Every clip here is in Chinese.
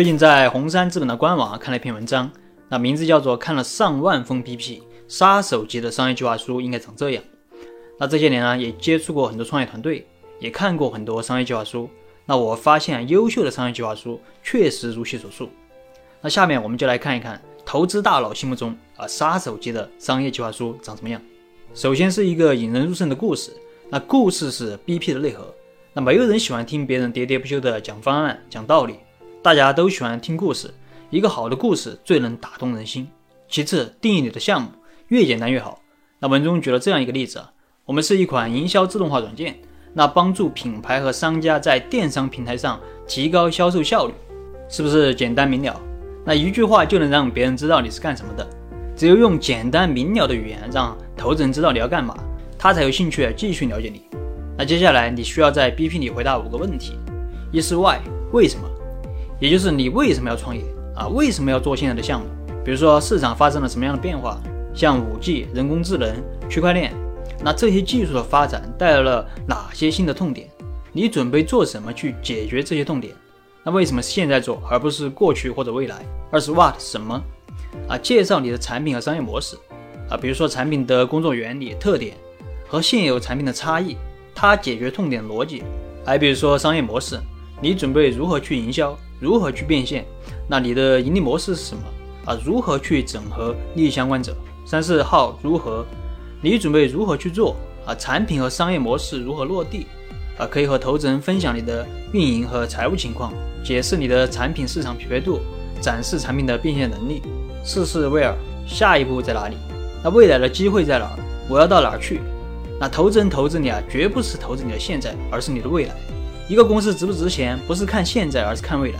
最近在红杉资本的官网看了一篇文章，那名字叫做《看了上万封 BP 杀手级的商业计划书应该长这样》。那这些年呢，也接触过很多创业团队，也看过很多商业计划书。那我发现，优秀的商业计划书确实如其所述。那下面我们就来看一看投资大佬心目中啊杀手级的商业计划书长什么样。首先是一个引人入胜的故事，那故事是 BP 的内核。那没有人喜欢听别人喋喋不休的讲方案、讲道理。大家都喜欢听故事，一个好的故事最能打动人心。其次，定义你的项目越简单越好。那文中举了这样一个例子，我们是一款营销自动化软件，那帮助品牌和商家在电商平台上提高销售效率，是不是简单明了？那一句话就能让别人知道你是干什么的。只有用简单明了的语言让投资人知道你要干嘛，他才有兴趣继续了解你。那接下来你需要在 BP 里回答五个问题：一是 Why，为什么？也就是你为什么要创业啊？为什么要做现在的项目？比如说市场发生了什么样的变化？像五 G、人工智能、区块链，那这些技术的发展带来了哪些新的痛点？你准备做什么去解决这些痛点？那为什么现在做而不是过去或者未来？二是 What 什么？啊，介绍你的产品和商业模式啊，比如说产品的工作原理、特点和现有产品的差异，它解决痛点逻辑。还比如说商业模式，你准备如何去营销？如何去变现？那你的盈利模式是什么啊？如何去整合利益相关者？三四号如何？你准备如何去做啊？产品和商业模式如何落地啊？可以和投资人分享你的运营和财务情况，解释你的产品市场匹配度，展示产品的变现能力。四是 where，下一步在哪里？那未来的机会在哪儿？我要到哪儿去？那投资人投资你啊，绝不是投资你的现在，而是你的未来。一个公司值不值钱，不是看现在，而是看未来。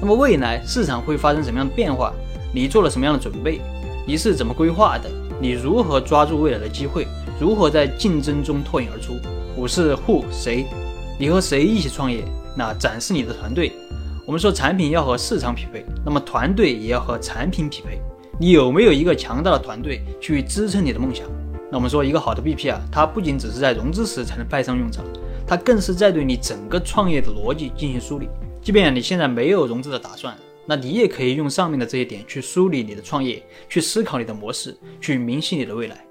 那么未来市场会发生什么样的变化？你做了什么样的准备？你是怎么规划的？你如何抓住未来的机会？如何在竞争中脱颖而出？五是 who 谁？你和谁一起创业？那展示你的团队。我们说产品要和市场匹配，那么团队也要和产品匹配。你有没有一个强大的团队去支撑你的梦想？那我们说一个好的 BP 啊，它不仅只是在融资时才能派上用场。它更是在对你整个创业的逻辑进行梳理。即便你现在没有融资的打算，那你也可以用上面的这些点去梳理你的创业，去思考你的模式，去明晰你的未来。